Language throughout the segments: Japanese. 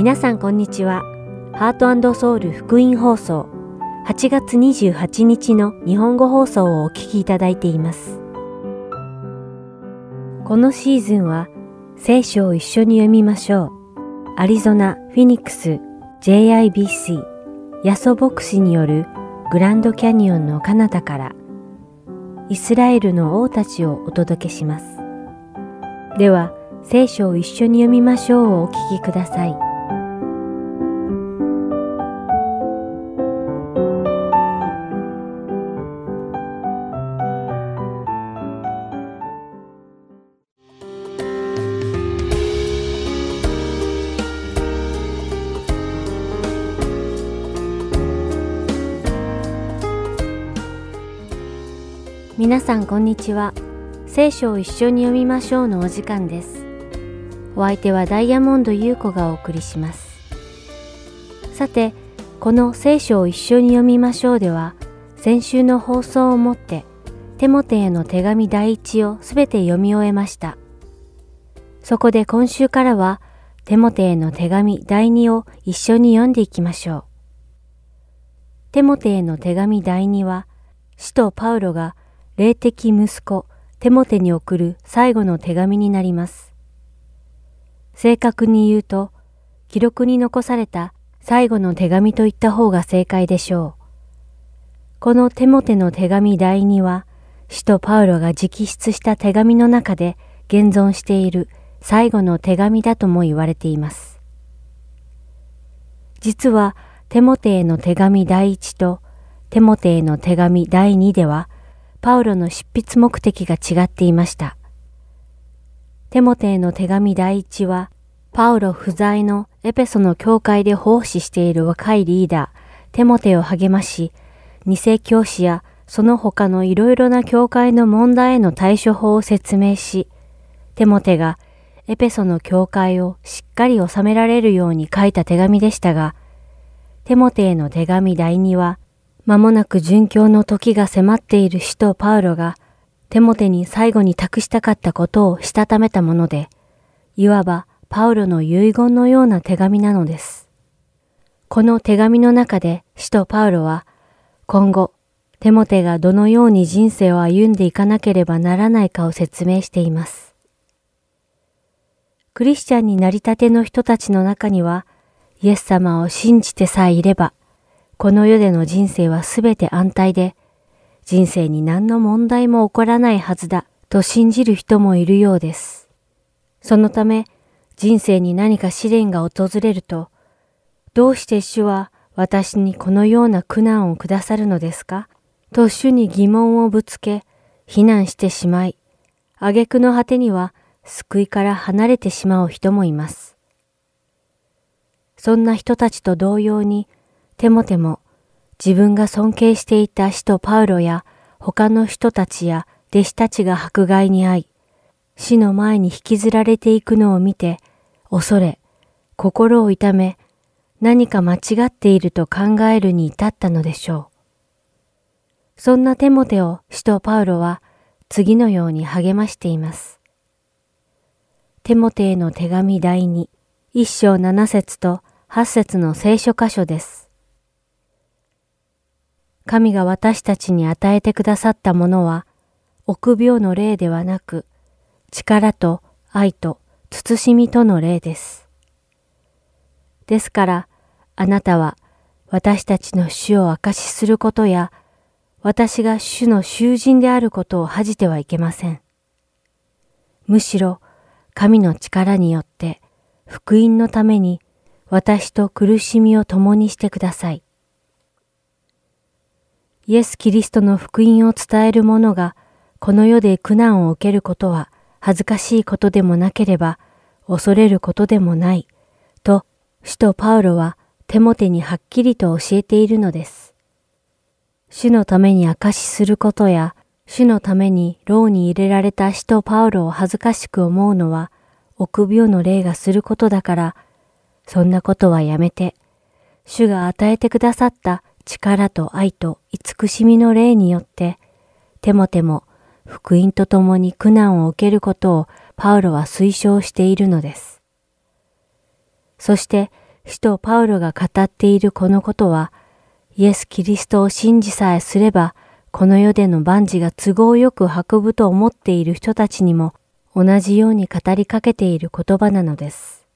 皆さんこんにちは。ハートソウル福音放送8月28日の日本語放送をお聞きいただいています。このシーズンは聖書を一緒に読みましょう。アリゾナ・フィニックス JIBC ヤソ牧師によるグランドキャニオンの彼方からイスラエルの王たちをお届けします。では、聖書を一緒に読みましょうをお聞きください。皆さんこんにちは。聖書を一緒に読みましょうのお時間です。お相手はダイヤモンド優子がお送りします。さて、この聖書を一緒に読みましょうでは、先週の放送をもって、テモテへの手紙第一をすべて読み終えました。そこで今週からは、テモテへの手紙第二を一緒に読んでいきましょう。テモテへの手紙第二は、使徒パウロが霊的息子テモテに送る最後の手紙になります。正確に言うと、記録に残された最後の手紙と言った方が正解でしょう。このテモテの手紙第2は、使徒パウロが直筆した手紙の中で現存している最後の手紙だとも言われています。実は、テモテへの手紙第1とテモテへの手紙第2では、パウロの執筆目的が違っていました。テモテへの手紙第一は、パウロ不在のエペソの教会で奉仕している若いリーダー、テモテを励まし、二世教師やその他のいろいろな教会の問題への対処法を説明し、テモテがエペソの教会をしっかり収められるように書いた手紙でしたが、テモテへの手紙第二は、間もなく殉教の時が迫っている使徒パウロが、テモテに最後に託したかったことをしたためたもので、いわばパウロの遺言のような手紙なのです。この手紙の中で使徒パウロは、今後、テモテがどのように人生を歩んでいかなければならないかを説明しています。クリスチャンになりたての人たちの中には、イエス様を信じてさえいれば、この世での人生はすべて安泰で、人生に何の問題も起こらないはずだと信じる人もいるようです。そのため、人生に何か試練が訪れると、どうして主は私にこのような苦難をくださるのですか？と主に疑問をぶつけ、非難してしまい、挙句の果てには救いから離れてしまう人もいます。そんな人たちと同様に、テモテも自分が尊敬していた使徒パウロや他の人たちや弟子たちが迫害に遭い、死の前に引きずられていくのを見て、恐れ、心を痛め、何か間違っていると考えるに至ったのでしょう。そんなテモテを使徒パウロは次のように励ましています。テモテへの手紙第2、一章七節と八節の聖書箇所です。神が私たちに与えてくださったものは、臆病の霊ではなく、力と愛と慎みとの霊です。ですから、あなたは私たちの主を証しすることや、私が主の囚人であることを恥じてはいけません。むしろ、神の力によって、福音のために私と苦しみを共にしてください。イエス・キリストの福音を伝える者がこの世で苦難を受けることは恥ずかしいことでもなければ恐れることでもないと使徒パウロはテモテにはっきりと教えているのです。主のために証しすることや主のために牢に入れられた使徒パウロを恥ずかしく思うのは臆病の霊がすることだからそんなことはやめて主が与えてくださった力と愛と慈しみの霊によって、テモテも福音とともに苦難を受けることをパウロは推奨しているのです。そして、使徒パウロが語っているこのことは、イエス・キリストを信じさえすれば、この世での万事が都合よく運ぶと思っている人たちにも同じように語りかけている言葉なのです。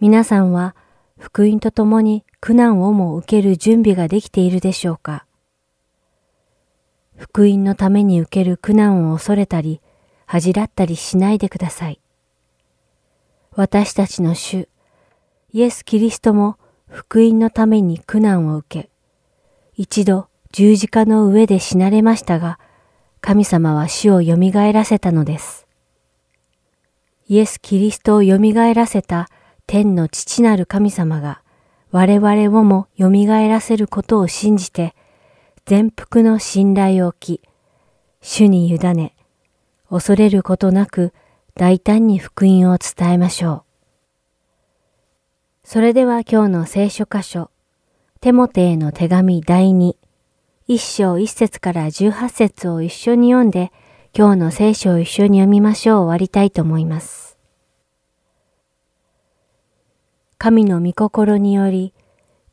皆さんは福音とともに苦難をも受ける準備ができているでしょうか？福音のために受ける苦難を恐れたり、恥じらったりしないでください。私たちの主、イエス・キリストも福音のために苦難を受け、一度十字架の上で死なれましたが、神様は死を蘇らせたのです。イエス・キリストを蘇らせた天の父なる神様が我々をも蘇らせることを信じて全幅の信頼を置き、主に委ね、恐れることなく大胆に福音を伝えましょう。それでは今日の聖書箇所、テモテへの手紙第2、一章一節から十八節を一緒に読んで、今日の聖書を一緒に読みましょう終わりたいと思います。神の御心により、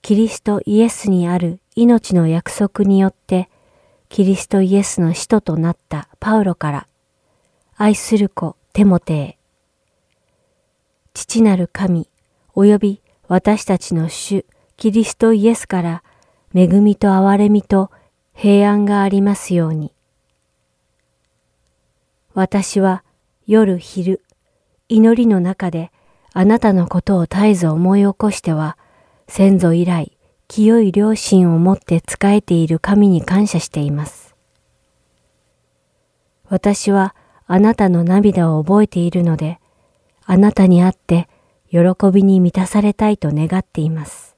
キリストイエスにある命の約束によって、キリストイエスの使徒となったパウロから、愛する子テモテへ。父なる神、及び私たちの主、キリストイエスから、恵みと憐れみと平安がありますように。私は夜昼、祈りの中であなたのことを絶えず思い起こしては、先祖以来、清い良心を持って仕えている神に感謝しています。私はあなたの涙を覚えているので、あなたに会って喜びに満たされたいと願っています。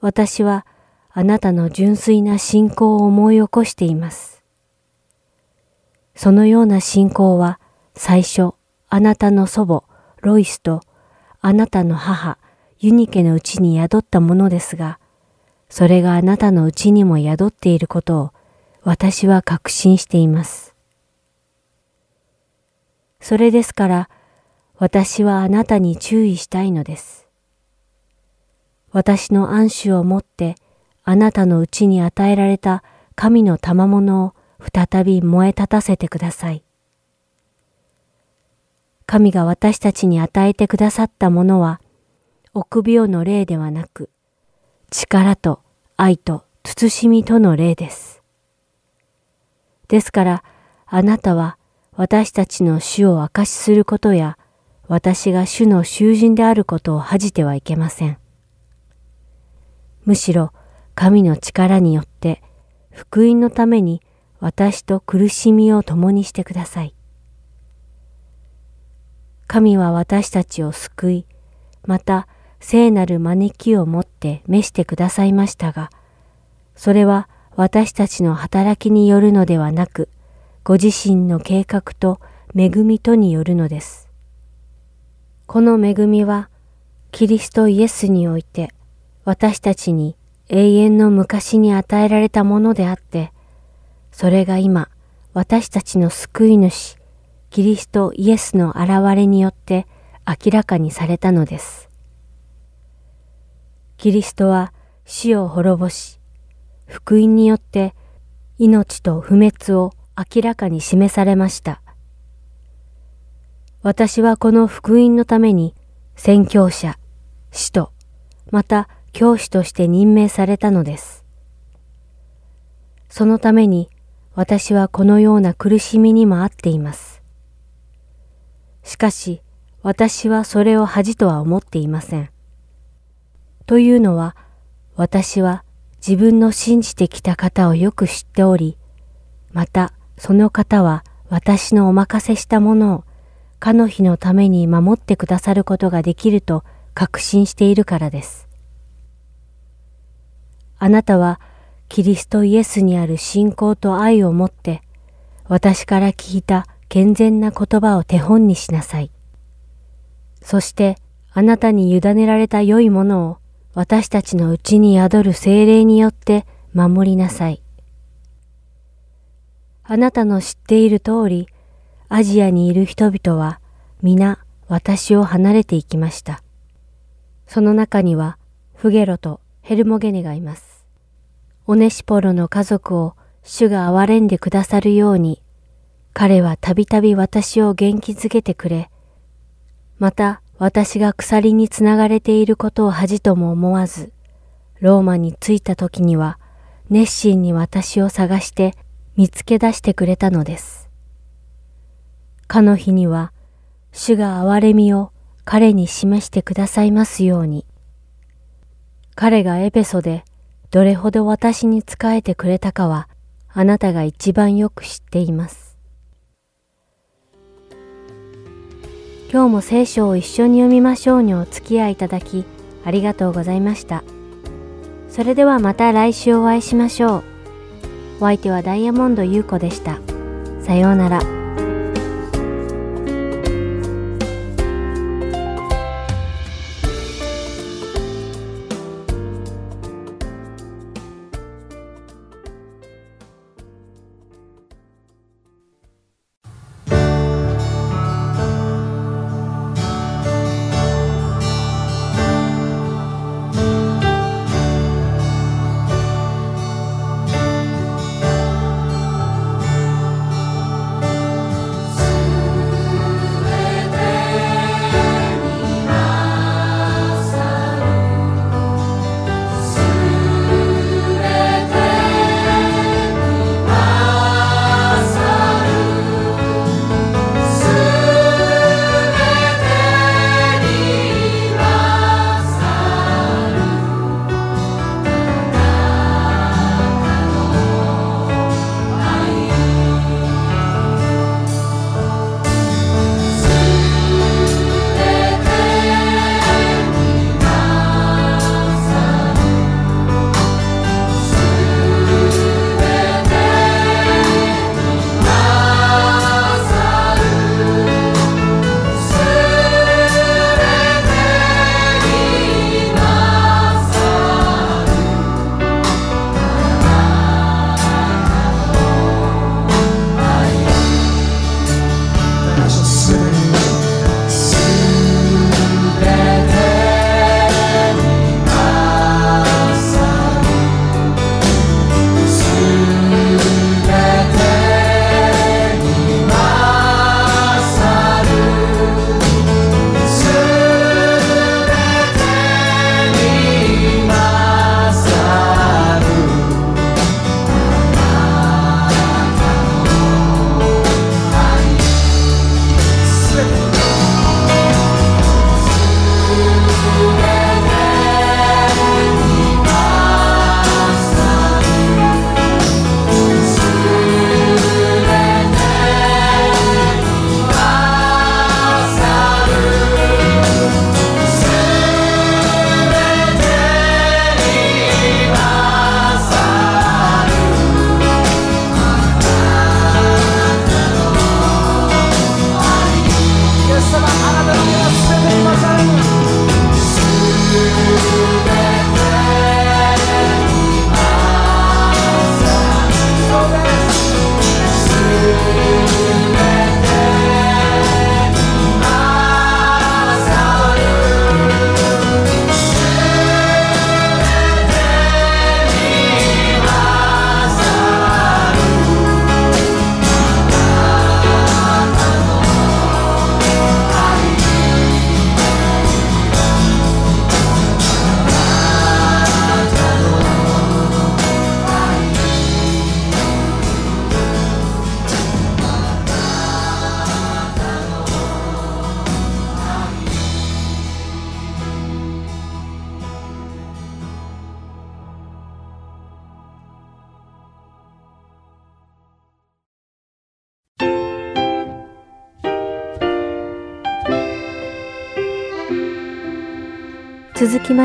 私はあなたの純粋な信仰を思い起こしています。そのような信仰は最初あなたの祖母ロイスとあなたの母、ユニケのうちに宿ったものですが、それがあなたのうちにも宿っていることを私は確信しています。それですから、私はあなたに注意したいのです。私の安守をもってあなたのうちに与えられた神の賜物を再び燃え立たせてください。神が私たちに与えてくださったものは、臆病の霊ではなく、力と愛と慎みとの霊です。ですから、あなたは私たちの主を証しすることや、私が主の囚人であることを恥じてはいけません。むしろ、神の力によって、福音のために私と苦しみを共にしてください。神は私たちを救い、また聖なる招きをもって召してくださいましたが、それは私たちの働きによるのではなく、ご自身の計画と恵みとによるのです。この恵みは、キリストイエスにおいて、私たちに永遠の昔に与えられたものであって、それが今、私たちの救い主、キリストイエスの現れによって明らかにされたのです。キリストは死を滅ぼし、福音によって命と不滅を明らかに示されました。私はこの福音のために宣教者、使徒、また教師として任命されたのです。そのために私はこのような苦しみにもあっています。しかし、私はそれを恥とは思っていません。というのは、私は自分の信じてきた方をよく知っており、またその方は私のお任せしたものをかの日のために守ってくださることができると確信しているからです。あなたはキリストイエスにある信仰と愛をもって私から聞いた健全な言葉を手本にしなさい。そしてあなたに委ねられた良いものを私たちのうちに宿る精霊によって守りなさい。あなたの知っている通り、アジアにいる人々は皆私を離れていきました。その中にはフゲロとヘルモゲネがいます。オネシポロの家族を主が憐れんでくださるように、彼はたびたび私を元気づけてくれ、また私が鎖につながれていることを恥とも思わず、ローマに着いた時には熱心に私を探して見つけ出してくれたのです。かの日には、主が憐れみを彼に示してくださいますように。彼がエペソでどれほど私に仕えてくれたかは、あなたが一番よく知っています。今日も聖書を一緒に読みましょうにお付き合いいただき、ありがとうございました。それではまた来週お会いしましょう。お相手はダイヤモンド優子でした。さようなら。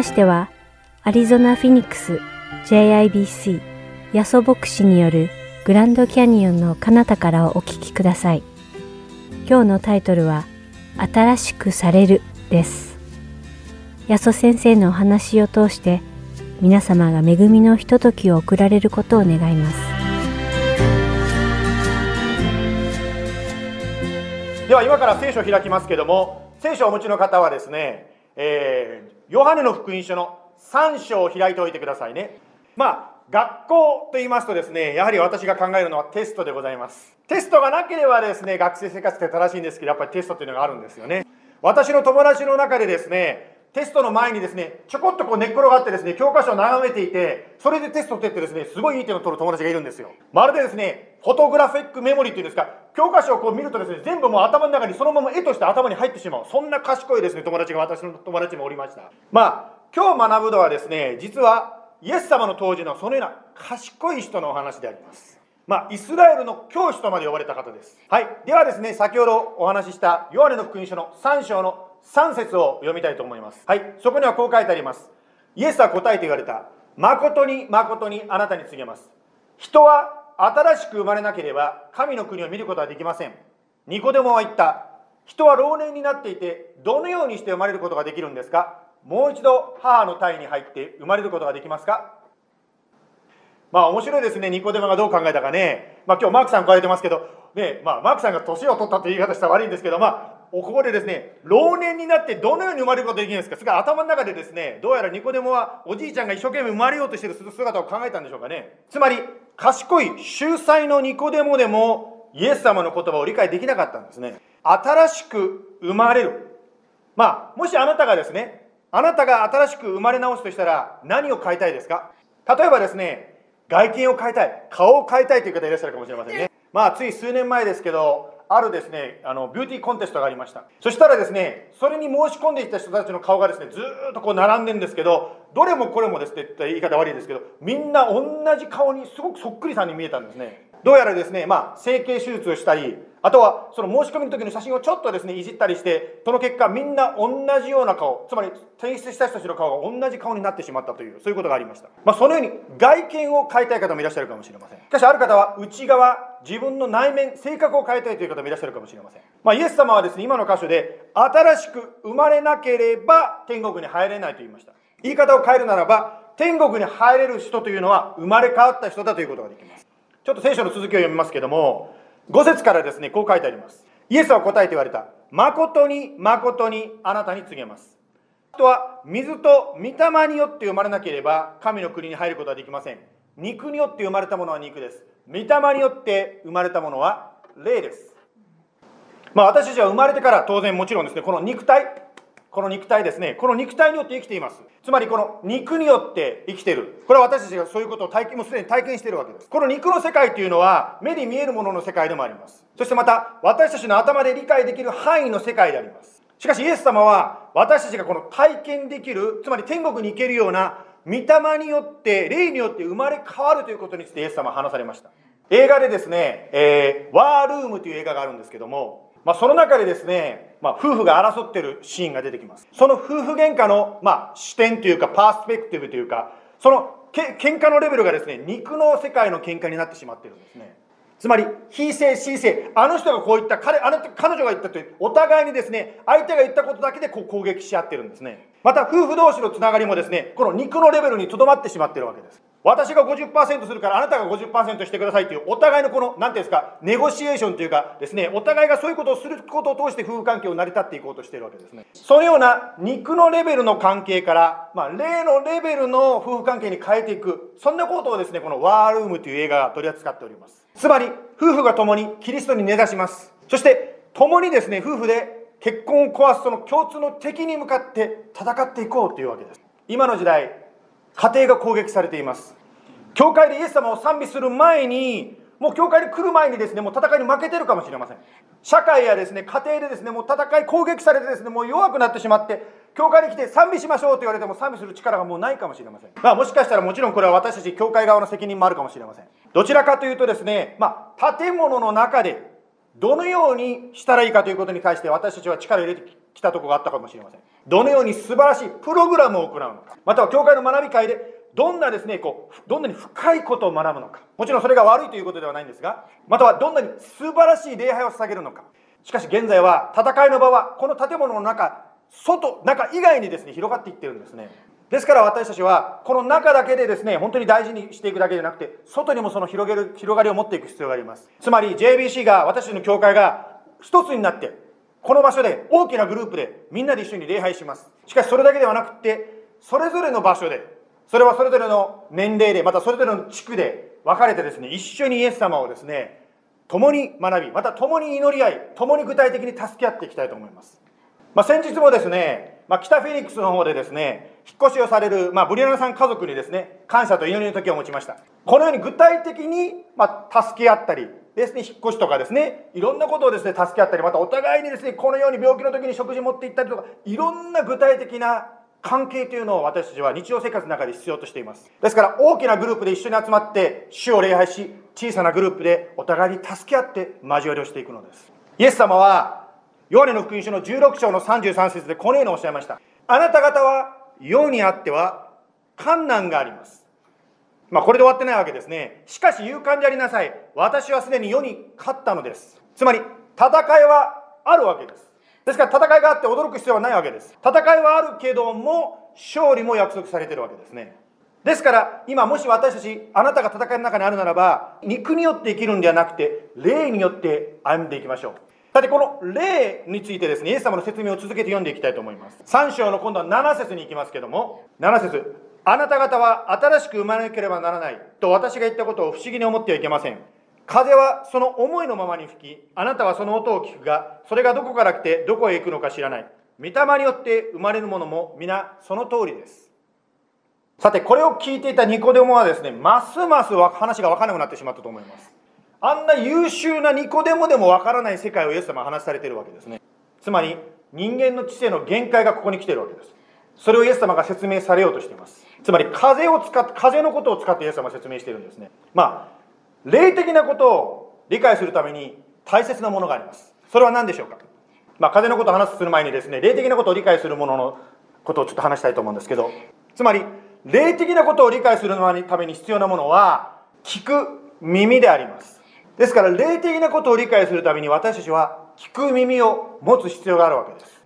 しては、アリゾナ・フィニックス JIBC ヤソ牧師によるグランドキャニオンの彼方からお聞きください。今日のタイトルは、新しくされるです。ヤソ先生のお話を通して、皆様が恵みのひとときを送られることを願います。では今から聖書を開きますけども、聖書をお持ちの方はですね、えー、ヨハネの福音書の3章を開いておいてくださいね。まあ、学校と言いますとですね、やはり私が考えるのはテストでございます。テストがなければですね、学生生活って正しいんですけど、やっぱりテストっていうのがあるんですよね。私の友達の中でですね、テストの前にですね、ちょこっとこう寝っ転がってですね、教科書を眺めていて、それでテストを取ってですね、すごいいい点を取る友達がいるんですよ。まるでですね、フォトグラフィックメモリーっていうんですか、教科書をこう見るとですね、全部もう頭の中にそのまま絵として頭に入ってしまう。そんな賢いですね、友達が私の友達もおりました。まあ、今日学ぶのはですね、実はイエス様の当時のそのような賢い人のお話であります。まあ、イスラエルの教師とまで呼ばれた方です。はい。ではですね、先ほどお話ししたヨハネの福音書の3章の3節を読みたいと思います。はい。そこにはこう書いてあります。イエスは答えて言われた。誠に誠にあなたに告げます。人は新しく生まれなければ神の国を見ることはできません。ニコデモは言った。人は老年になっていて、どのようにして生まれることができるんですか？もう一度母の体に入って生まれることができますか？まあ面白いですね、ニコデマがどう考えたかね。まあ今日マークさん来られてますけど、ね、まあマークさんが年を取ったという言い方したら悪いんですけど、まあ、おここでですね、老年になってどのように生まれることができるんですか？それから頭の中でですね、どうやらニコデモはおじいちゃんが一生懸命生まれようとしている姿を考えたんでしょうかね。つまり、賢い秀才のニコデモでもイエス様の言葉を理解できなかったんですね。新しく生まれる。まあ、もしあなたがですね、あなたが新しく生まれ直すとしたら何を変えたいですか？例えばですね、外見を変えたい顔を変えたいという方いらっしゃるかもしれませんねまあつい数年前ですけどあるですねあのビューティーコンテストがありました。そしたらですねそれに申し込んでいた人たちの顔がですねずっとこう並んでんですけどどれもこれもですね言い方悪いですけどみんな同じ顔にすごくそっくりさんに見えたんですね。どうやらですねまあ整形手術をしたりあとはその申し込みの時の写真をちょっとですねいじったりしてその結果みんな同じような顔つまり提出した人たちの顔が同じ顔になってしまったというそういうことがありました、まあ、そのように外見を変えたい方もいらっしゃるかもしれません。しかしある方は内側自分の内面性格を変えたいという方もいらっしゃるかもしれません、まあ、イエス様はですね今の箇所で新しく生まれなければ天国に入れないと言いました言い方を変えるならば天国に入れる人というのは生まれ変わった人だということができますちょっと聖書の続きを読みますけども5節からですね、こう書いてあります。イエスは答えて言われた。誠に誠にあなたに告げます。人は水と御霊によって生まれなければ神の国に入ることはできません。肉によって生まれたものは肉です。御霊によって生まれたものは霊です。まあ私たちは生まれてから当然もちろんですね、この肉体、この肉体ですね、この肉体によって生きています。つまりこの肉によって生きている。これは私たちがそういうことを体験、もうすでに体験しているわけです。この肉の世界というのは目に見えるものの世界でもあります。そしてまた私たちの頭で理解できる範囲の世界であります。しかしイエス様は私たちがこの体験できる、つまり天国に行けるような御霊によって、霊によって生まれ変わるということについてイエス様は話されました。映画でですね、えー、ワールームという映画があるんですけども、まあ、その中でですね、まあ、夫婦が争ってるシーンが出てきます。その夫婦喧嘩の、まあ、視点というか、パースペクティブというか、そのけ喧嘩のレベルがですね、肉の世界の喧嘩になってしまってるんですね。つまり、非性、非性、あの人がこう言った、彼、あの彼女が言ったという、お互いにですね、相手が言ったことだけでこう攻撃し合ってるんですね。また、夫婦同士のつながりもですね、この肉のレベルにとどまってしまってるわけです。私が50%するからあなたが50%してくださいというお互いのこの何ていうんですかネゴシエーションというかですねお互いがそういうことをすることを通して夫婦関係を成り立っていこうとしているわけですね。そのような肉のレベルの関係から、まあ、霊のレベルの夫婦関係に変えていくそんなことをですねこの「ワールーム」という映画が取り扱っております。つまり夫婦が共にキリストに根ざします。そして共にですね夫婦で結婚を壊すその共通の敵に向かって戦っていこうというわけです今の時代家庭が攻撃されています教会でイエス様を賛美する前に、もう教会に来る前にですね、もう戦いに負けてるかもしれません。社会やですね、家庭でですね、もう戦い、攻撃されてですね、もう弱くなってしまって、教会に来て賛美しましょうと言われても賛美する力がもうないかもしれません。まあもしかしたらもちろんこれは私たち教会側の責任もあるかもしれません。どちらかというとですね、まあ建物の中でどのようにしたらいいかということに対して私たちは力を入れてきたところがあったかもしれません。どのように素晴らしいプログラムを行うのか、または教会の学び会でどんなですね、こう、どんなに深いことを学ぶのか。もちろんそれが悪いということではないんですが、またはどんなに素晴らしい礼拝を捧げるのか。しかし現在は戦いの場はこの建物の中、外、中以外にですね、広がっていってるんですね。ですから私たちはこの中だけでですね、本当に大事にしていくだけでなくて、外にもその広げる、広がりを持っていく必要があります。つまり JBC が、私たちの教会が一つになって、この場所で大きなグループでみんなで一緒に礼拝しますしかしそれだけではなくてそれぞれの場所でそれはそれぞれの年齢でまたそれぞれの地区で分かれてですね一緒にイエス様をですね共に学びまた共に祈り合い共に具体的に助け合っていきたいと思います、まあ、先日もですね、まあ、北フェニックスの方でですね引っ越しをされる、まあ、ブリアナさん家族にですね感謝と祈りの時を持ちましたこのように具体的に、まあ、助け合ったりですね、引っ越しとかですね、いろんなことをですね、助け合ったり、またお互いにですね、このように病気の時に食事持って行ったりとか、いろんな具体的な関係というのを私たちは日常生活の中で必要としています。ですから大きなグループで一緒に集まって主を礼拝し、小さなグループでお互いに助け合って交わりをしていくのです。イエス様は、ヨハネの福音書の16章の33節でこのようにおっしゃいました。あなた方は世にあっては困難があります。まあ、これで終わってないわけですね。しかし勇敢でありなさい。私はすでに世に勝ったのです。つまり、戦いはあるわけです。ですから戦いがあって驚く必要はないわけです。戦いはあるけども、勝利も約束されてるわけですね。ですから今もし私たちあなたが戦いの中にあるならば肉によって生きるんではなくて霊によって歩んでいきましょうさてこの霊についてですねイエス様の説明を続けて読んでいきたいと思います3章の今度は7節に行きますけども7節あなた方は新しく生まれなければならないと私が言ったことを不思議に思ってはいけません。風はその思いのままに吹き、あなたはその音を聞くが、それがどこから来てどこへ行くのか知らない。御霊によって生まれるものも皆その通りです。さて、これを聞いていたニコデモはですね、ますます話が分からなくなってしまったと思います。あんな優秀なニコデモでも分からない世界をイエス様は話されてるわけですね。つまり、人間の知性の限界がここに来てるわけです。それをイエス様が説明されようとしています。つまり風を使って風のことを使ってイエス様は説明しているんですねまあ霊的なことを理解するために大切なものがありますそれは何でしょうか？まあ風のことを話する前にですね霊的なことを理解するもののことをちょっと話したいと思うんですけどつまり霊的なことを理解するために必要なものは聞く耳でありますですから霊的なことを理解するために私たちは聞く耳を持つ必要があるわけです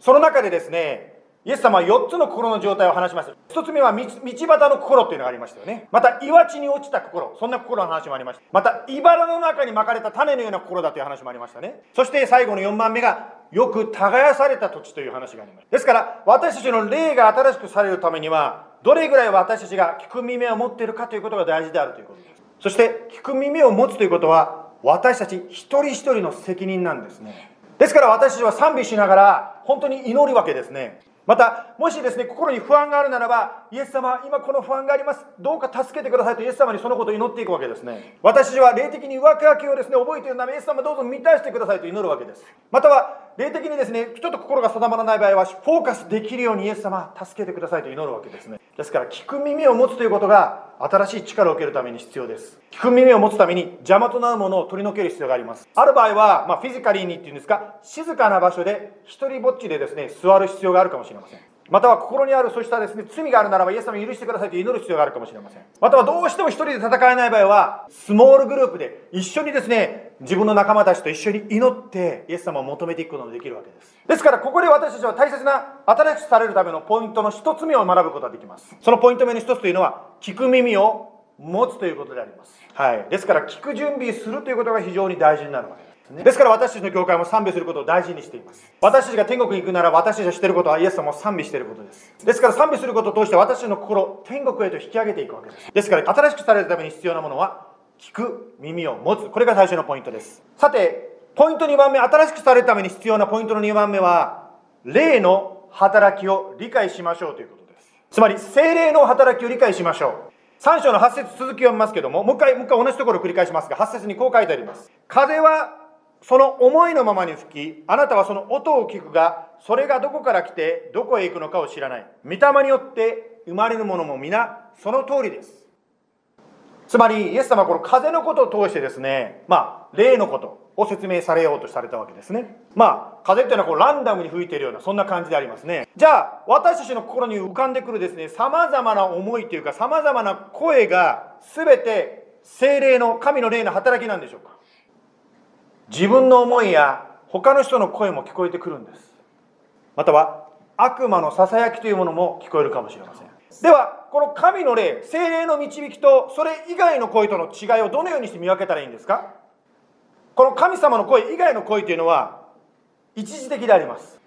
その中でですねイエス様は4つの心の状態を話しました。1つ目は道端の心っていうのがありましたよね。また岩地に落ちた心、そんな心の話もありました。また茨の中に巻かれた種のような心だという話もありましたね。そして最後の4番目がよく耕された土地という話があります。ですから私たちの霊が新しくされるためにはどれぐらい私たちが聞く耳を持っているかということが大事であるということです。そして聞く耳を持つということは私たち一人一人の責任なんですね。ですから私たちは賛美しながら本当に祈るわけですね。また、もしですね、心に不安があるならば、イエス様、今この不安があります。どうか助けてくださいとイエス様にそのことを祈っていくわけですね。私は霊的に上書きをですね、覚えているため、イエス様どうぞ満たしてくださいと祈るわけです。または、霊的にですね、ちょっと心が定まらない場合は、フォーカスできるようにイエス様、助けてくださいと祈るわけですね。ですから、聞く耳を持つということが、新しい力を受けるために必要です。聞く耳を持つために邪魔となるものを取り除ける必要があります。ある場合は、まあ、フィジカリーにっていうんですか、静かな場所で、一人ぼっちでですね、座る必要があるかもしれません。または心にあるそうしたですね罪があるならばイエス様許してくださいと祈る必要があるかもしれません。またはどうしても一人で戦えない場合はスモールグループで一緒にですね自分の仲間たちと一緒に祈ってイエス様を求めていくことができるわけです。ですからここで私たちは大切な新しくされるためのポイントの一つ目を学ぶことができます。そのポイント目の一つというのは聞く耳を持つということであります。はい。ですから聞く準備するということが非常に大事になるわけです。ですから私たちの教会も賛美することを大事にしています。私たちが天国に行くなら私たちがしていることはイエス様を賛美していることです。ですから賛美することを通して私たちの心天国へと引き上げていくわけです。ですから新しくされるために必要なものは聞く耳を持つ。これが最初のポイントです。さて、ポイント2番目、新しくされるために必要なポイントの2番目は、霊の働きを理解しましょうということです。つまり、精霊の働きを理解しましょう。3章の8節続き読みますけども、もう一回、もう一回同じところを繰り返しますが、8節にこう書いてあります。風はその思いのままに吹き、あなたはその音を聞くが、それがどこから来て、どこへ行くのかを知らない。御霊によって生まれるものも皆、その通りです。つまり、イエス様はこの風のことを通してですね、まあ、霊のことを説明されようとされたわけですね。まあ、風っていうのはこうランダムに吹いているような、そんな感じでありますね。じゃあ、私たちの心に浮かんでくるですね、様々な思いというか、様々な声が、すべて精霊の、神の霊の働きなんでしょうか？自分の思いや他の人の声も聞こえてくるんです。または悪魔のささやきというものも聞こえるかもしれません。ではこの神の霊精霊の導きとそれ以外の声との違いをどのようにして見分けたらいいんですか？この神様の声以外の声というのは一時的であります。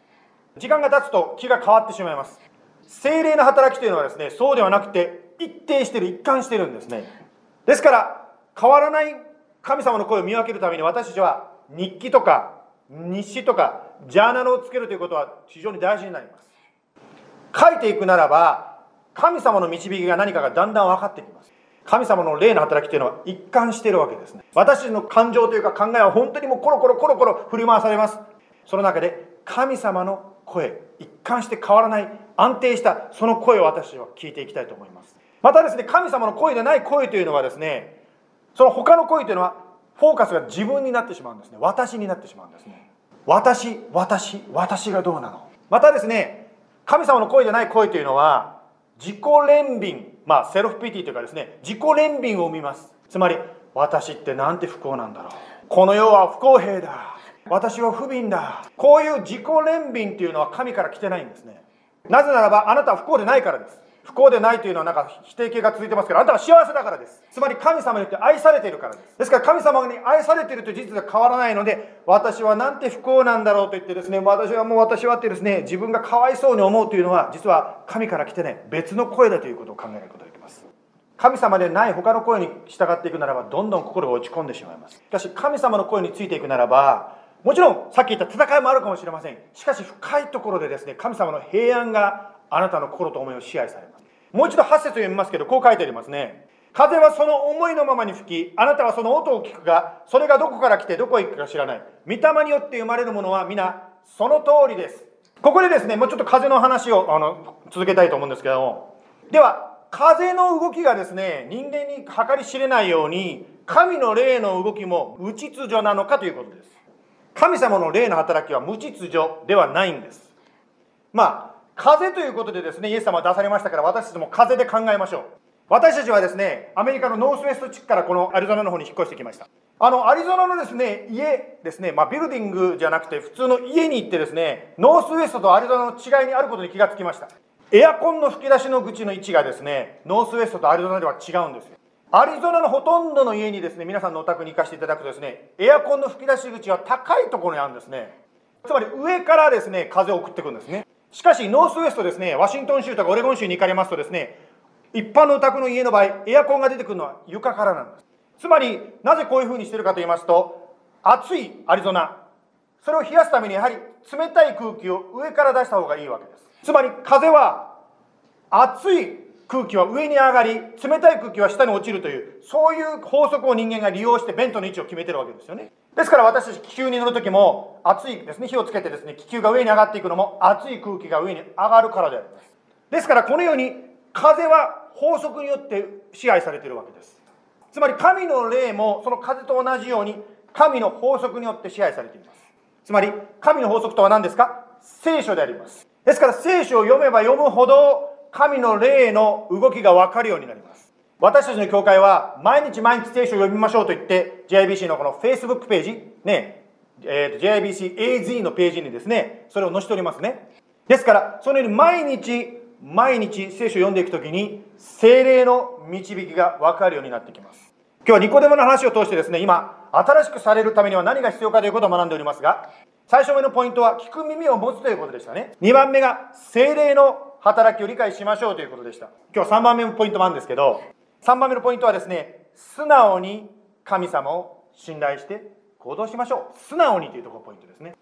時間が経つと気が変わってしまいます。精霊の働きというのはですねそうではなくて一定している一貫してるんですね。ですから変わらない神様の声を見分けるために私たちは日記とか日誌とかジャーナルをつけるということは非常に大事になります。書いていくならば神様の導きが何かがだんだん分かってきます。神様の霊の働きというのは一貫しているわけですね。私の感情というか考えは本当にもうコロコロコロコロ振り回されます。その中で神様の声一貫して変わらない安定したその声を私は聞いていきたいと思います。またですね神様の声でない声というのはですねその他の声というのはフォーカスが自分になってしまうんですね。私になってしまうんですね。私私私がどうなの？またですね神様の声でない声というのは自己憐憫まあセルフピティというかですね自己憐憫を生みます。つまり私ってなんて不幸なんだろう。この世は不公平だ。私は不憫だ。こういう自己憐憫というのは神から来てないんですね。なぜならばあなたは不幸でないからです。不幸でないというのはなんか否定形が続いてますけどあなたは幸せだからです。つまり神様によって愛されているからです。ですから神様に愛されているという事実が変わらないので私はなんて不幸なんだろうと言ってですね私はもう私はってですね自分がかわいそうに思うというのは実は神から来てね別の声だということを考えることができます。神様でない他の声に従っていくならばどんどん心が落ち込んでしまいます。しかし神様の声についていくならばもちろんさっき言った戦いもあるかもしれません。しかし深いところでですね神様の平安があなたの心と思いを支配されます。もう一度8節読みますけどこう書いてありますね。風はその思いのままに吹きあなたはその音を聞くがそれがどこから来てどこへ行くか知らない。御霊によって生まれるものは皆その通りです。ここでですねもうちょっと風の話をあの続けたいと思うんですけども。では風の動きがですね人間に計り知れないように神の霊の動きも無秩序なのかということです。神様の霊の働きは無秩序ではないんです。まあ風ということでですねイエス様は出されましたから私たちも風で考えましょう。私たちはですねアメリカのノースウェスト地区からこのアリゾナの方に引っ越してきました。あのアリゾナのですね家ですね、まあ、ビルディングじゃなくて普通の家に行ってですねノースウェストとアリゾナの違いにあることに気がつきました。エアコンの吹き出しの口の位置がですねノースウェストとアリゾナでは違うんですよ。アリゾナのほとんどの家にですね皆さんのお宅に行かせていただくとですねエアコンの吹き出し口は高いところにあるんですね。つまり上からですね風を送ってくるんですね。しかしノースウェストですねワシントン州とかオレゴン州に行かれますとですね一般のお宅の家の場合エアコンが出てくるのは床からなんです。つまりなぜこういうふうにしてるかと言いますと暑いアリゾナそれを冷やすためにやはり冷たい空気を上から出した方がいいわけです。つまり風は暑い空気は上に上がり冷たい空気は下に落ちるというそういう法則を人間が利用してベントの位置を決めてるわけですよね。ですから私たち気球に乗る時も熱いですね。火をつけてですね気球が上に上がっていくのも熱い空気が上に上がるからであります。ですからこのように風は法則によって支配されているわけです。つまり神の霊もその風と同じように神の法則によって支配されています。つまり神の法則とは何ですか？聖書であります。ですから聖書を読めば読むほど神の霊の動きが分かるようになります。私たちの教会は毎日毎日聖書を読みましょうと言って JIBC のこの Facebook ページ、ね、えー、JIBCAZ のページにですね、それを載せておりますね。ですから、そのように毎日毎日聖書を読んでいくときに精霊の導きが分かるようになってきます。今日はニコデモの話を通してですね、今、新しくされるためには何が必要かということを学んでおりますが、最初目のポイントは聞く耳を持つということでしたね。2番目が精霊の働きを理解しましょうということでした。今日3番目のポイントもあるんですけど、3番目のポイントはですね、素直に神様を信頼して行動しましょう。素直にというところがポイントですね。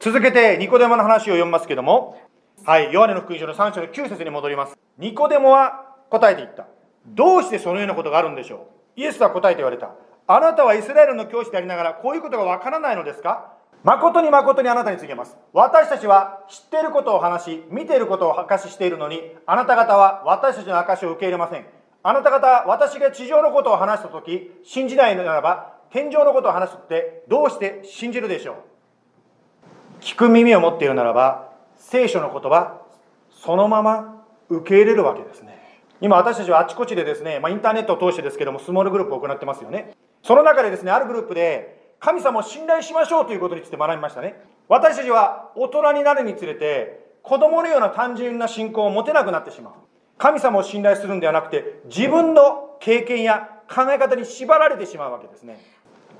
続けて、ニコデモの話を読みますけども、はい、ヨハネの福音書の3章の9節に戻ります。ニコデモは答えていった。どうしてそのようなことがあるんでしょうイエスは答えて言われた。あなたはイスラエルの教師でありながら、こういうことがわからないのですか誠に誠にあなたに告げます。私たちは知っていることを話し、見ていることを証ししているのに、あなた方は私たちの証しを受け入れません。あなた方、私が地上のことを話したとき、信じないならば、天上のことを話すってどうして信じるでしょう？聞く耳を持っているならば、聖書の言葉、そのまま受け入れるわけですね。今私たちはあちこちでですね、まあ、インターネットを通してですけども、スモールグループを行ってますよね。その中でですね、あるグループで、神様を信頼しましょうということについて学びましたね私たちは大人になるにつれて子供のような単純な信仰を持てなくなってしまう神様を信頼するんではなくて自分の経験や考え方に縛られてしまうわけですね。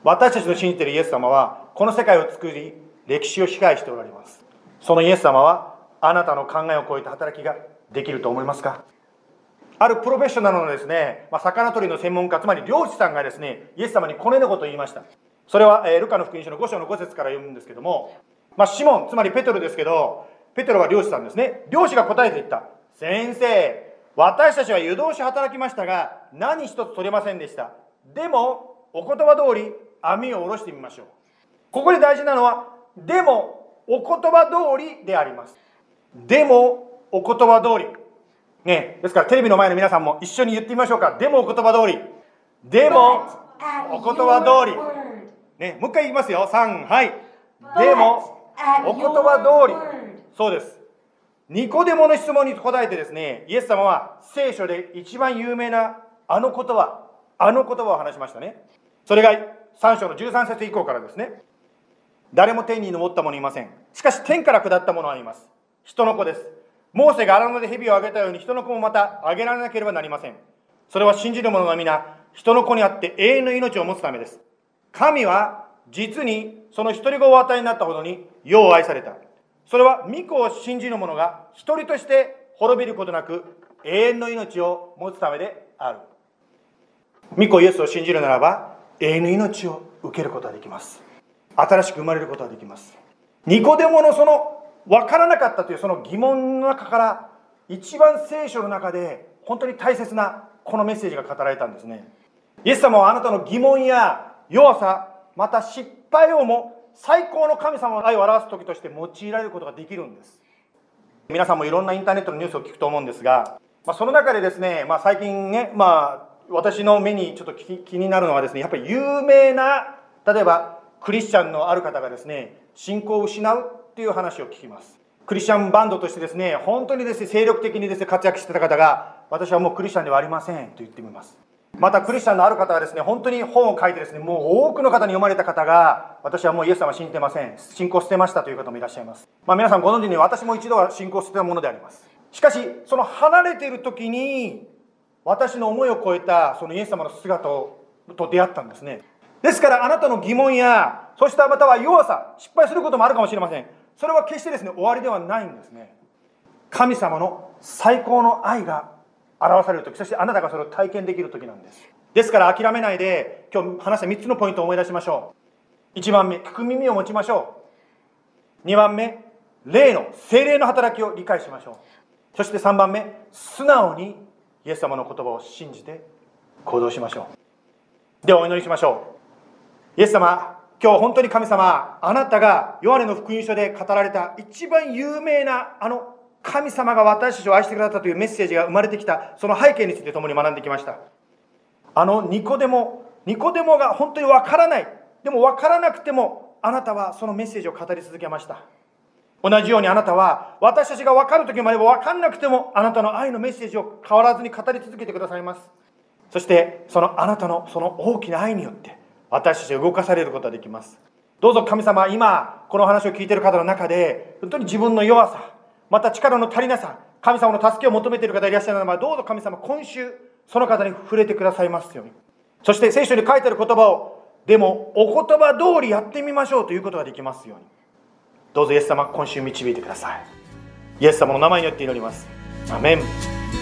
私たちの信じているイエス様はこの世界を作り歴史を支配しておられます。そのイエス様はあなたの考えを超えた働きができると思いますか？あるプロフェッショナルのですね、まあ、魚取りの専門家つまり漁師さんがですねイエス様にこのようなことを言いました。それは、えー、ルカの福音書の5章の5節から読むんですけども、まあ、シモンつまりペトルですけどペテロは漁師さんですね。漁師が答えて言った。先生私たちは湯通し働きましたが何一つ取れませんでした。でもお言葉通り網を下ろしてみましょう。ここで大事なのはでもお言葉通りであります。でもお言葉通り。ねですからテレビの前の皆さんも一緒に言ってみましょうか。でもお言葉通り。でもお言葉通り。ねもう一回言いますよ。3はい。でもお言葉通り。そうですニコデモの質問に答えてですねイエス様は聖書で一番有名なあの言葉あの言葉を話しましたね。それが3章の13節以降からですね。誰も天に昇った者いません。しかし天から下った者はいます。人の子です。モーセが荒野で蛇をあげたように人の子もまたあげられなければなりません。それは信じる者が皆人の子にあって永遠の命を持つためです。神は実にその独り子をお与えになったほどに世を愛された。それは御子を信じる者が一人として滅びることなく永遠の命を持つためである。御子イエスを信じるならば永遠の命を受けることができます。新しく生まれることができます。ニコデモのその分からなかったというその疑問の中から一番聖書の中で本当に大切なこのメッセージが語られたんですね。イエス様はあなたの疑問や弱さまた失敗をも最高の神様の愛を表す時として用いられることができるんです。皆さんもいろんなインターネットのニュースを聞くと思うんですが、まあ、その中でですね、まあ、最近ね、まあ、私の目にちょっと気になるのはですねやっぱり有名な例えばクリスチャンのある方がですね信仰を失うっていう話を聞きます。クリスチャンバンドとしてですね本当にですね精力的にですね活躍してた方が私はもうクリスチャンではありませんと言ってみます。またクリスチャンのある方はですね本当に本を書いてですねもう多くの方に読まれた方が私はもうイエス様は信じてません。信仰捨てましたという方もいらっしゃいます。まあ皆さんご存知のように私も一度は信仰捨てたものであります。しかしその離れている時に私の思いを超えたそのイエス様の姿と出会ったんですね。ですからあなたの疑問やそしてまたは弱さ失敗することもあるかもしれません。それは決してですね終わりではないんですね。神様の最高の愛が表される時そしてあなたがそれを体験できる時なんです。ですから諦めないで今日話した3つのポイントを思い出しましょう。1番目聞く耳を持ちましょう。2番目霊の精霊の働きを理解しましょう。そして3番目素直にイエス様の言葉を信じて行動しましょう。ではお祈りしましょう。イエス様今日本当に神様あなたがヨハネの福音書で語られた一番有名なあの神様が私たちを愛してくださったというメッセージが生まれてきたその背景について共に学んできました。あのニコデモニコデモが本当にわからないでもわからなくてもあなたはそのメッセージを語り続けました。同じようにあなたは私たちが分かる時までも分かんなくてもあなたの愛のメッセージを変わらずに語り続けてくださいます。そしてそのあなたのその大きな愛によって私たちが動かされることができます。どうぞ神様今この話を聞いている方の中で本当に自分の弱さまた力の足りなさ、神様の助けを求めている方いらっしゃるならば、どうぞ神様、今週、その方に触れてくださいますように。そして聖書に書いてある言葉を、でも、お言葉通りやってみましょうということができますように。どうぞイエス様、今週導いてください。イエス様の名前によって祈ります。アメン。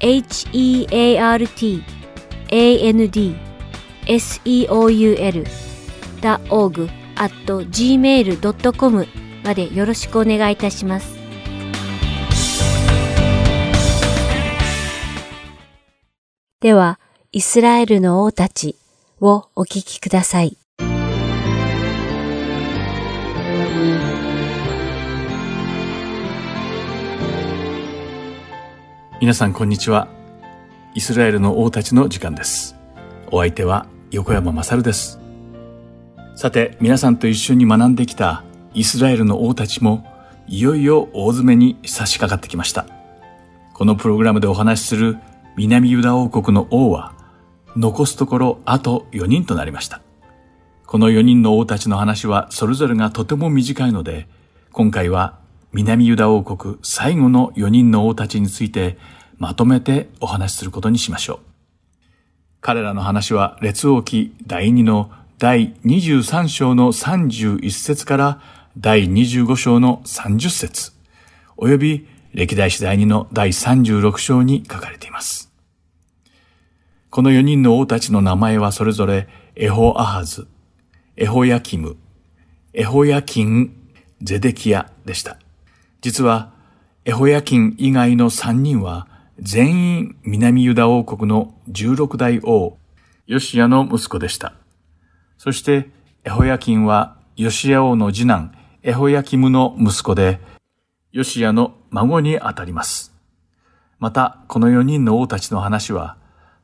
heartandseoul.org at gmail.com までよろしくお願いいたします。では、イスラエルの王たちをお聞きください。皆さんこんにちは。イスラエルの王たちの時間です。お相手は横山まさるです。さて、皆さんと一緒に学んできたイスラエルの王たちもいよいよ大詰めに差し掛かってきました。このプログラムでお話しする南ユダ王国の王は残すところあと4人となりました。この4人の王たちの話はそれぞれがとても短いので、今回は南ユダ王国最後の4人の王たちについてまとめてお話しすることにしましょう。彼らの話は列王記第2の第23章の31節から第25章の30節及び歴代史第2の第36章に書かれています。この4人の王たちの名前はそれぞれエホアハズ、エホヤキム、エホヤキン、ゼデキヤでした。実は、エホヤキン以外の3人は全員南ユダ王国の16代王、ヨシアの息子でした。そして、エホヤキンはヨシア王の次男、エホヤキムの息子で、ヨシアの孫にあたります。また、この4人の王たちの話は、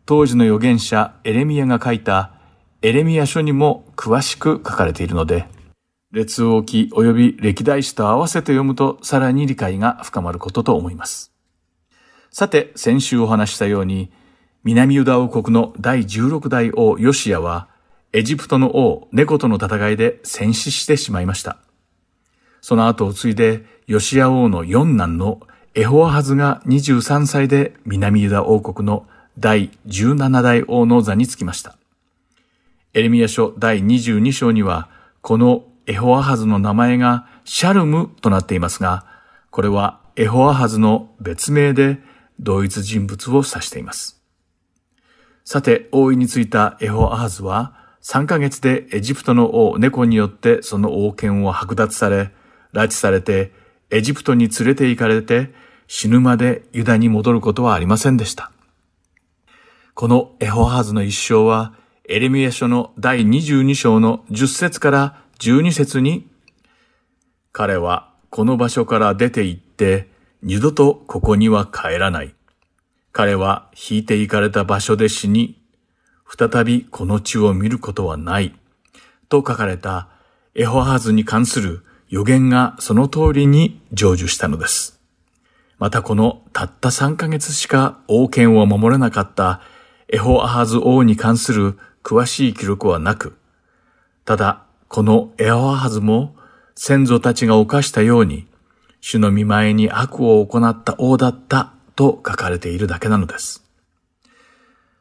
当時の預言者エレミアが書いたエレミア書にも詳しく書かれているので、列王記及び歴代史と合わせて読むとさらに理解が深まることと思います。さて、先週お話したように、南ユダ王国の第16代王ヨシアは、エジプトの王ネコとの戦いで戦死してしまいました。その後を継いで、ヨシア王の四男のエホアハズが23歳で南ユダ王国の第17代王の座につきました。エレミア書第22章には、このエホアハズの名前がシャルムとなっていますが、これはエホアハズの別名で同一人物を指しています。さて、王位についたエホアハズは、3ヶ月でエジプトの王ネコによってその王権を剥奪され、拉致されて、エジプトに連れて行かれて、死ぬまでユダに戻ることはありませんでした。このエホアハズの一生は、エレミア書の第22章の10節から12節に、彼はこの場所から出て行って、二度とここには帰らない。彼は引いて行かれた場所で死に、再びこの地を見ることはない。と書かれたエホハズに関する予言がその通りに成就したのです。またこのたった3ヶ月しか王権を守れなかったエホアハズ王に関する詳しい記録はなく、ただ、このエホアハズも先祖たちが犯したように、主の見前に悪を行った王だったと書かれているだけなのです。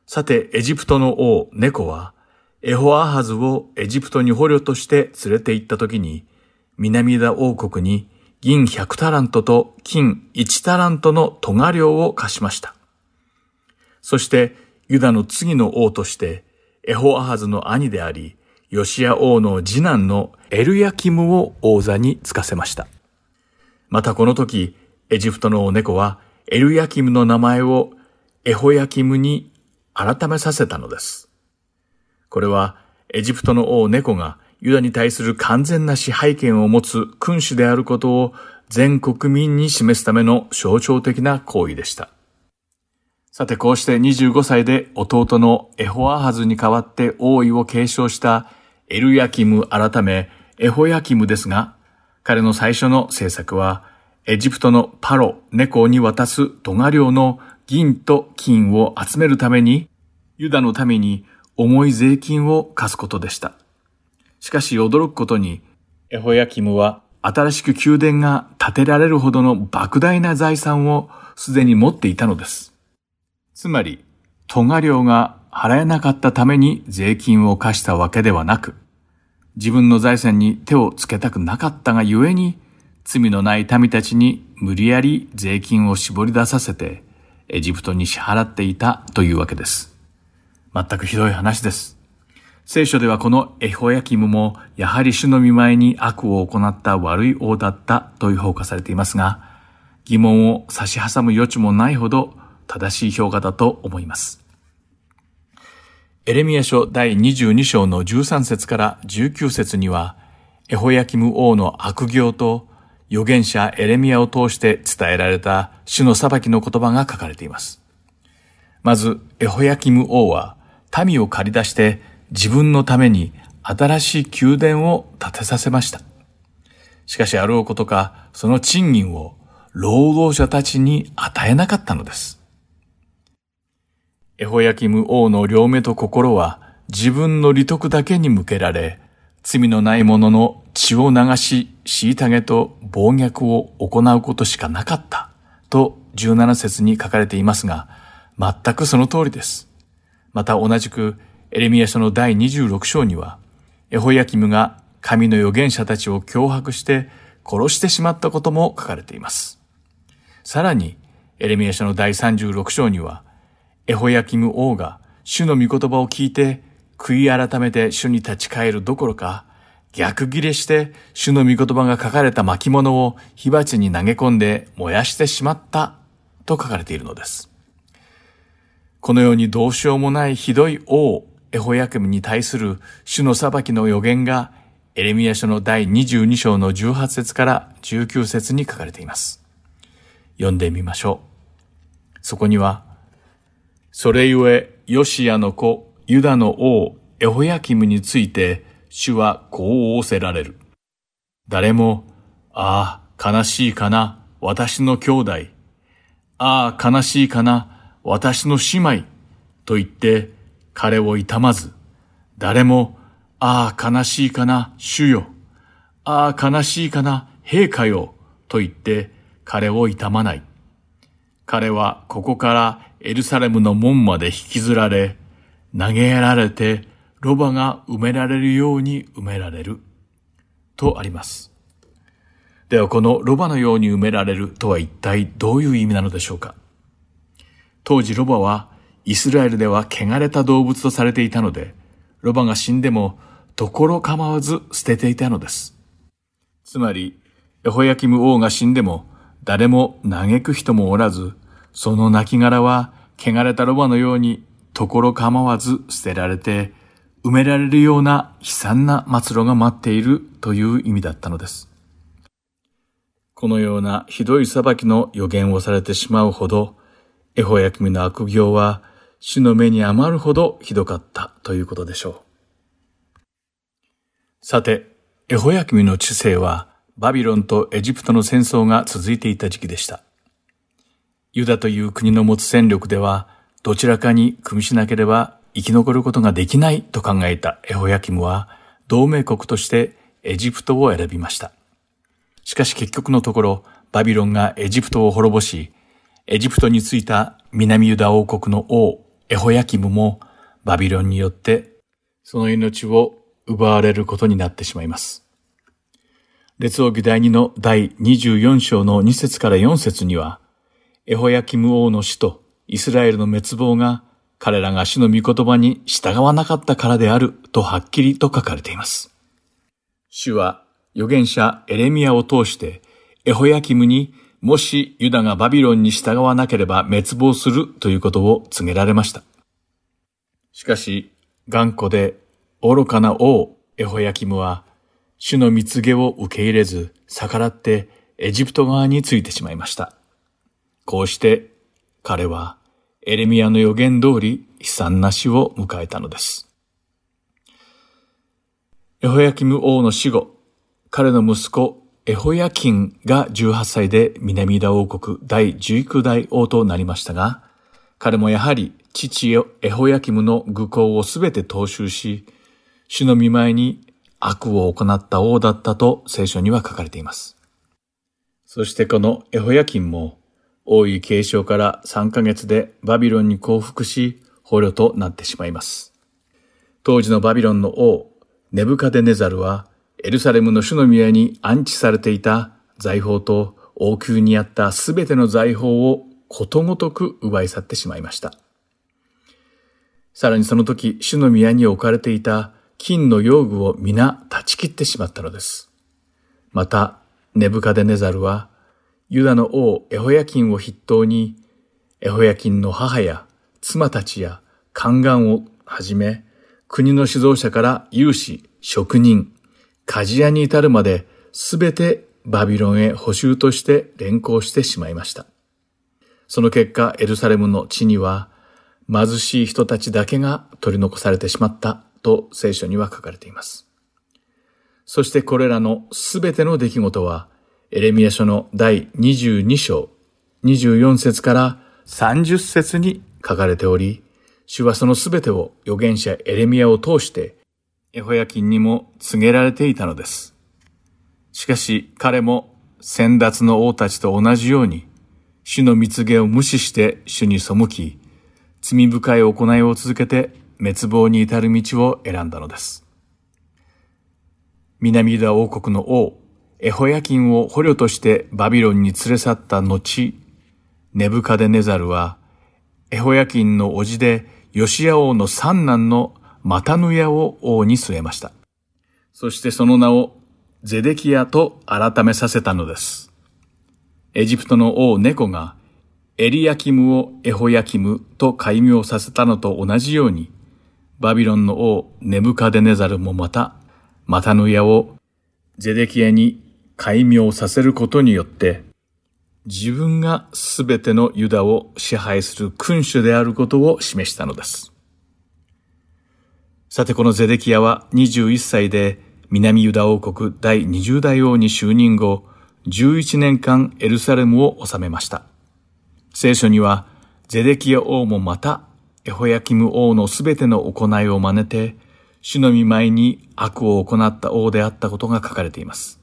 さて、エジプトの王、ネコは、エホアハズをエジプトに捕虜として連れて行った時に、南田王国に銀100タラントと金1タラントのトガ量を貸しました。そして、ユダの次の王として、エホアハズの兄であり、ヨシア王の次男のエルヤキムを王座につかせました。またこの時、エジプトの猫はエルヤキムの名前をエホヤキムに改めさせたのです。これはエジプトの王猫がユダに対する完全な支配権を持つ君主であることを全国民に示すための象徴的な行為でした。さてこうして25歳で弟のエホアハズに代わって王位を継承したエルヤキム改めエホヤキムですが、彼の最初の政策はエジプトのパロ、ネコに渡すトガ領の銀と金を集めるために、ユダのために重い税金を課すことでした。しかし驚くことに、エホヤキムは新しく宮殿が建てられるほどの莫大な財産をすでに持っていたのです。つまり、トガ料が払えなかったために税金を課したわけではなく、自分の財産に手をつけたくなかったがゆえに、罪のない民たちに無理やり税金を絞り出させて、エジプトに支払っていたというわけです。全くひどい話です。聖書ではこのエホヤキムもやはり主の見舞いに悪を行った悪い王だったという評価されていますが、疑問を差し挟む余地もないほど正しい評価だと思います。エレミア書第22章の13節から19節には、エホヤキム王の悪行と預言者エレミアを通して伝えられた主の裁きの言葉が書かれています。まず、エホヤキム王は民を借り出して自分のために新しい宮殿を建てさせました。しかしあろうことか、その賃金を労働者たちに与えなかったのです。エホヤキム王の両目と心は自分の利得だけに向けられ、罪のない者の血を流し、虐げと暴虐を行うことしかなかったと17節に書かれていますが、全くその通りです。また同じくエレミア書の第26章には、エホヤキムが神の預言者たちを脅迫して殺してしまったことも書かれています。さらに、エレミア書の第36章には、エホヤキム王が主の御言葉を聞いて悔い改めて主に立ち返るどころか、逆ギレして主の御言葉が書かれた巻物を火鉢に投げ込んで燃やしてしまったと書かれているのです。このようにどうしようもないひどい王エホヤキムに対する主の裁きの予言がエレミア書の第22章の18節から19節に書かれています。読んでみましょう。そこには、それゆえ、ヨシアの子、ユダの王、エホヤキムについて、主はこう仰せられる。誰も、ああ、悲しいかな、私の兄弟。ああ、悲しいかな、私の姉妹。と言って、彼を痛まず、誰も、ああ悲しいかな、主よ。ああ悲しいかな、陛下よ。と言って彼を痛まない。彼はここからエルサレムの門まで引きずられ、投げやられて、ロバが埋められるように埋められる。とあります。ではこのロバのように埋められるとは一体どういう意味なのでしょうか当時ロバはイスラエルでは汚れた動物とされていたので、ロバが死んでも、ところ構わず捨てていたのです。つまり、エホヤキム王が死んでも、誰も嘆く人もおらず、その亡骸は、汚れたロバのように、ところ構わず捨てられて、埋められるような悲惨な末路が待っているという意味だったのです。このようなひどい裁きの予言をされてしまうほど、エホヤキムの悪行は主の目に余るほどひどかったということでしょう。さて、エホヤキミの知性はバビロンとエジプトの戦争が続いていた時期でした。ユダという国の持つ戦力ではどちらかに組みしなければ生き残ることができないと考えたエホヤキムは同盟国としてエジプトを選びました。しかし結局のところバビロンがエジプトを滅ぼし、エジプトについた南ユダ王国の王エホヤキムもバビロンによってその命を奪われることになってしまいます。列王記第2の第24章の2節から4節には、エホヤキム王の死とイスラエルの滅亡が彼らが主の御言葉に従わなかったからであるとはっきりと書かれています。主は預言者エレミアを通してエホヤキムにもしユダがバビロンに従わなければ滅亡するということを告げられました。しかし、頑固で愚かな王エホヤキムは、主の蜜毛を受け入れず逆らってエジプト側についてしまいました。こうして彼はエレミアの予言通り悲惨な死を迎えたのです。エホヤキム王の死後、彼の息子エホヤキンが18歳で南ダ王国第19代王となりましたが、彼もやはり父エホヤキムの愚行をすべて踏襲し、主の見舞いに悪を行った王だったと聖書には書かれています。そしてこのエホヤキンも王位継承から3ヶ月でバビロンに降伏し捕虜となってしまいます。当時のバビロンの王ネブカデネザルはエルサレムの主の宮に安置されていた財宝と王宮にあったすべての財宝をことごとく奪い去ってしまいました。さらにその時、主の宮に置かれていた金の用具を皆断ち切ってしまったのです。また、ネブカデネザルは、ユダの王エホヤキンを筆頭に、エホヤキンの母や妻たちや宦官をはじめ、国の指導者から有志、職人、鍛冶屋に至るまで、すべてバビロンへ補修として連行してしまいました。その結果、エルサレムの地には、貧しい人たちだけが取り残されてしまったと聖書には書かれています。そしてこれらのすべての出来事は、エレミア書の第22章、24節から30節に書かれており、主はそのすべてを預言者エレミアを通して、エホヤキンにも告げられていたのです。しかし彼も先達の王たちと同じように、主の蜜毛を無視して主に背き、罪深い行いを続けて滅亡に至る道を選んだのです。南ユダ王国の王、エホヤキンを捕虜としてバビロンに連れ去った後、ネブカデネザルは、エホヤキンの叔父でヨシア王の三男のマタヌヤを王に据えました。そしてその名をゼデキヤと改めさせたのです。エジプトの王ネコがエリヤキムをエホヤキムと改名させたのと同じように、バビロンの王ネブカデネザルもまた、マタヌヤをゼデキヤに改名させることによって、自分がすべてのユダを支配する君主であることを示したのです。さてこのゼデキヤは21歳で南ユダ王国第20代王に就任後、11年間エルサレムを治めました。聖書には、ゼデキヤ王もまたエホヤキム王のすべての行いを真似て、主の見舞いに悪を行った王であったことが書かれています。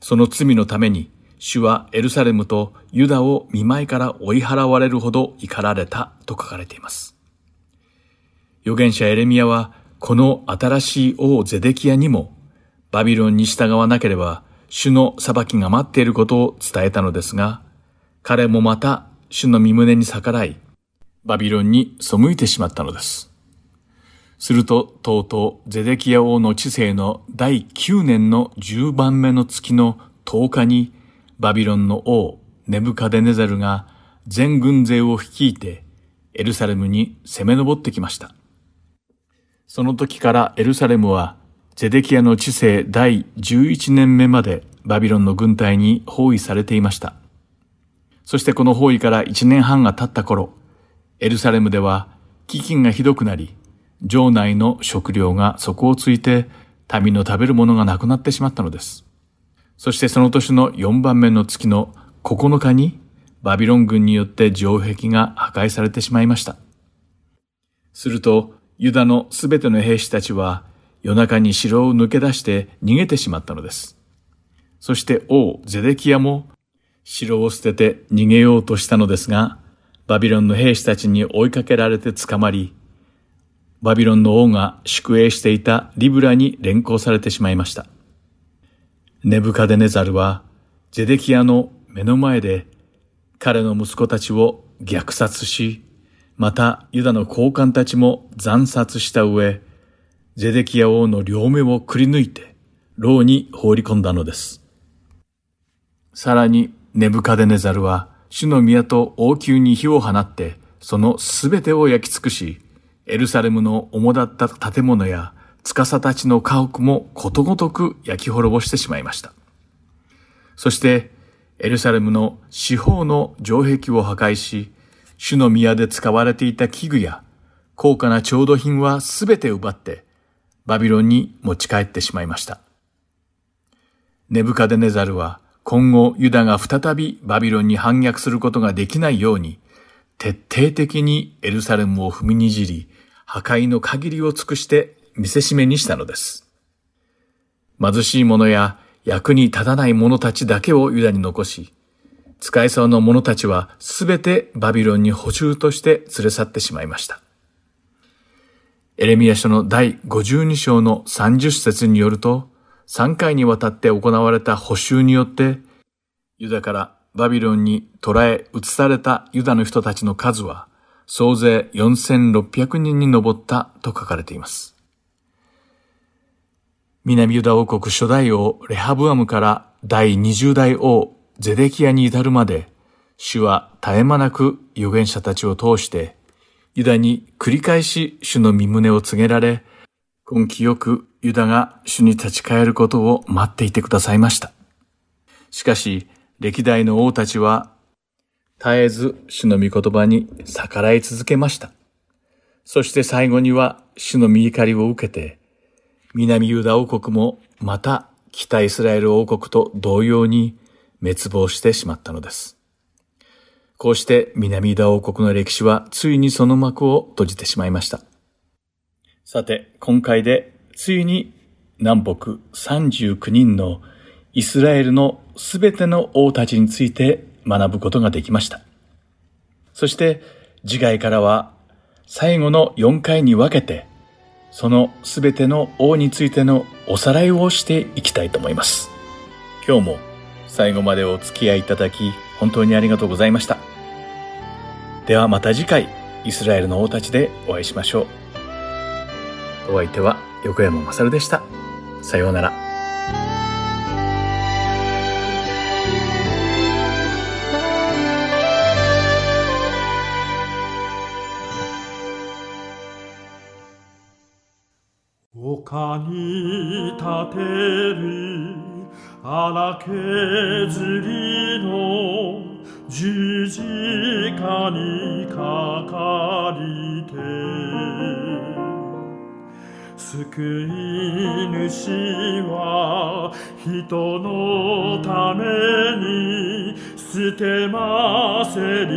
その罪のために、主はエルサレムとユダを見舞いから追い払われるほど怒られたと書かれています。預言者エレミアは、この新しい王ゼデキヤにも、バビロンに従わなければ、主の裁きが待っていることを伝えたのですが、彼もまた主の身胸に逆らい、バビロンに背いてしまったのです。すると、とうとうゼデキヤ王の治世の第9年の10番目の月の10日に、バビロンの王ネブカデネザルが全軍勢を率いてエルサレムに攻め上ってきました。その時からエルサレムはゼデキヤの治世第11年目までバビロンの軍隊に包囲されていました。そしてこの包囲から1年半が経った頃、エルサレムでは飢饉がひどくなり、城内の食料が底をついて民の食べるものがなくなってしまったのです。そしてその年の4番目の月の9日にバビロン軍によって城壁が破壊されてしまいました。すると、ユダのすべての兵士たちは夜中に城を抜け出して逃げてしまったのです。そして王ゼデキヤも城を捨てて逃げようとしたのですが、バビロンの兵士たちに追いかけられて捕まり、バビロンの王が宿営していたリブラに連行されてしまいました。ネブカデネザルは、ゼデキアの目の前で彼の息子たちを虐殺し、またユダの高官たちも惨殺した上、ゼデキア王の両目をくり抜いて、牢に放り込んだのです。さらに、ネブカデネザルは、主の宮と王宮に火を放って、そのすべてを焼き尽くし、エルサレムの主だった建物や、司たちの家屋もことごとく焼き滅ぼしてしまいました。そして、エルサレムの四方の城壁を破壊し、主の宮で使われていた器具や高価な調度品はすべて奪って、バビロンに持ち帰ってしまいました。ネブカデネザルは今後ユダが再びバビロンに反逆することができないように、徹底的にエルサレムを踏みにじり、破壊の限りを尽くして見せしめにしたのです。貧しい者や役に立たない者たちだけをユダに残し、使えそうな者たちはすべてバビロンに補充として連れ去ってしまいました。エレミア書の第52章の30節によると、3回にわたって行われた補修によって、ユダからバビロンに捕らえ移されたユダの人たちの数は、総勢4600人に上ったと書かれています。南ユダ王国初代王レハブアムから第20代王ゼデキアに至るまで、主は絶え間なく預言者たちを通して、ユダに繰り返し主の身旨を告げられ、根気よくユダが主に立ち返ることを待っていてくださいました。しかし、歴代の王たちは、絶えず主の御言葉に逆らい続けました。そして最後には主の御怒りを受けて、南ユダ王国もまた北イスラエル王国と同様に滅亡してしまったのです。こうして南ユダ王国の歴史はついにその幕を閉じてしまいました。さて、今回でついに南北39人のイスラエルのすべての王たちについて学ぶことができました。そして次回からは最後の4回に分けてそのすべての王についてのおさらいをしていきたいと思います。今日も最後までお付き合いいただき本当にありがとうございました。ではまた次回イスラエルの王たちでお会いしましょう。お相手は横山まさるでした。さようなら。丘に立てる。荒削りの十字架にかかりて。救い主は人のために捨てませり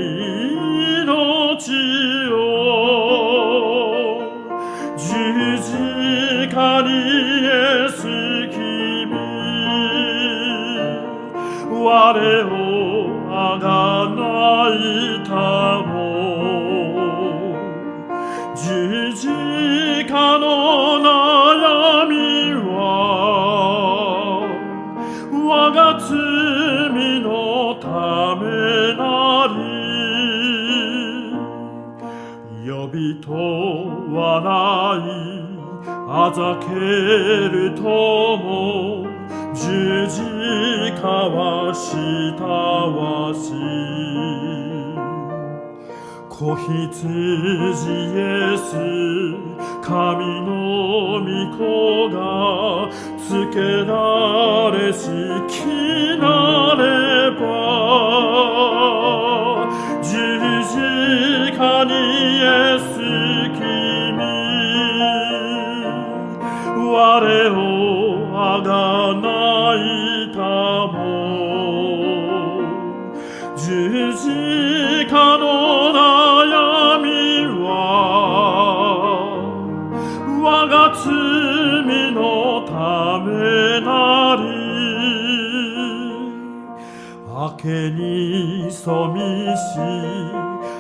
命を。十字架にエス君我をあがないざけるとも十字架はしたわし子羊イエス。神の御子がつけられし。けに染みし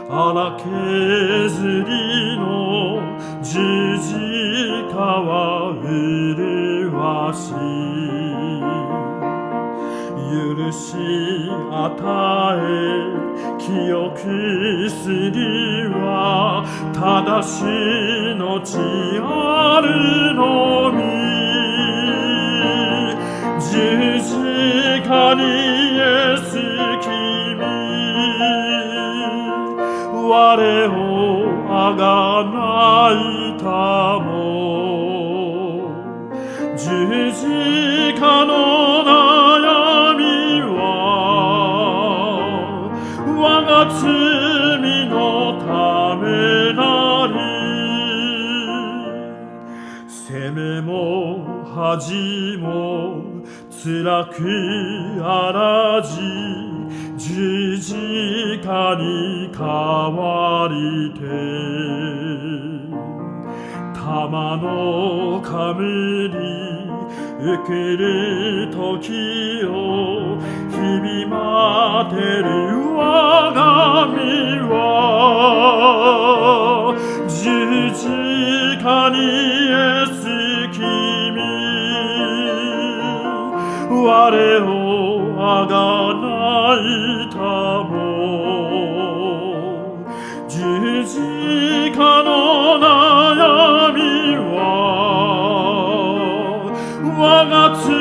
荒削りの十字架は麗しい。許し与え清くすりは正しのちあるのみ。十字架に我をあがないたも。十字架の悩みは我が罪のためなり。責めも恥も辛くあらじ。十字架にわりて玉の神に受ける時を日々待てる我が身は十字架にエス君。我をあがないたもの悩みは我が罪